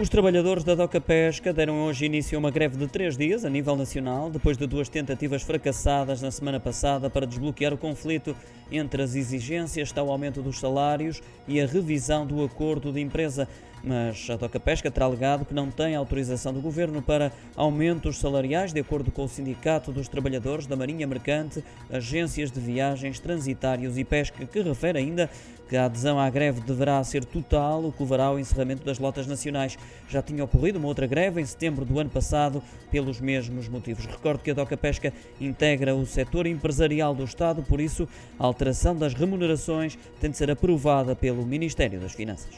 Os trabalhadores da Doca Pesca deram hoje início a uma greve de três dias a nível nacional, depois de duas tentativas fracassadas na semana passada para desbloquear o conflito entre as exigências, está o aumento dos salários e a revisão do acordo de empresa. Mas a Doca Pesca terá alegado que não tem autorização do governo para aumentos salariais, de acordo com o Sindicato dos Trabalhadores da Marinha Mercante, agências de viagens, transitários e pesca, que refere ainda que a adesão à greve deverá ser total, o que levará ao encerramento das lotas nacionais. Já tinha ocorrido uma outra greve em setembro do ano passado pelos mesmos motivos. Recordo que a Doca Pesca integra o setor empresarial do Estado, por isso a alteração das remunerações tem de ser aprovada pelo Ministério das Finanças.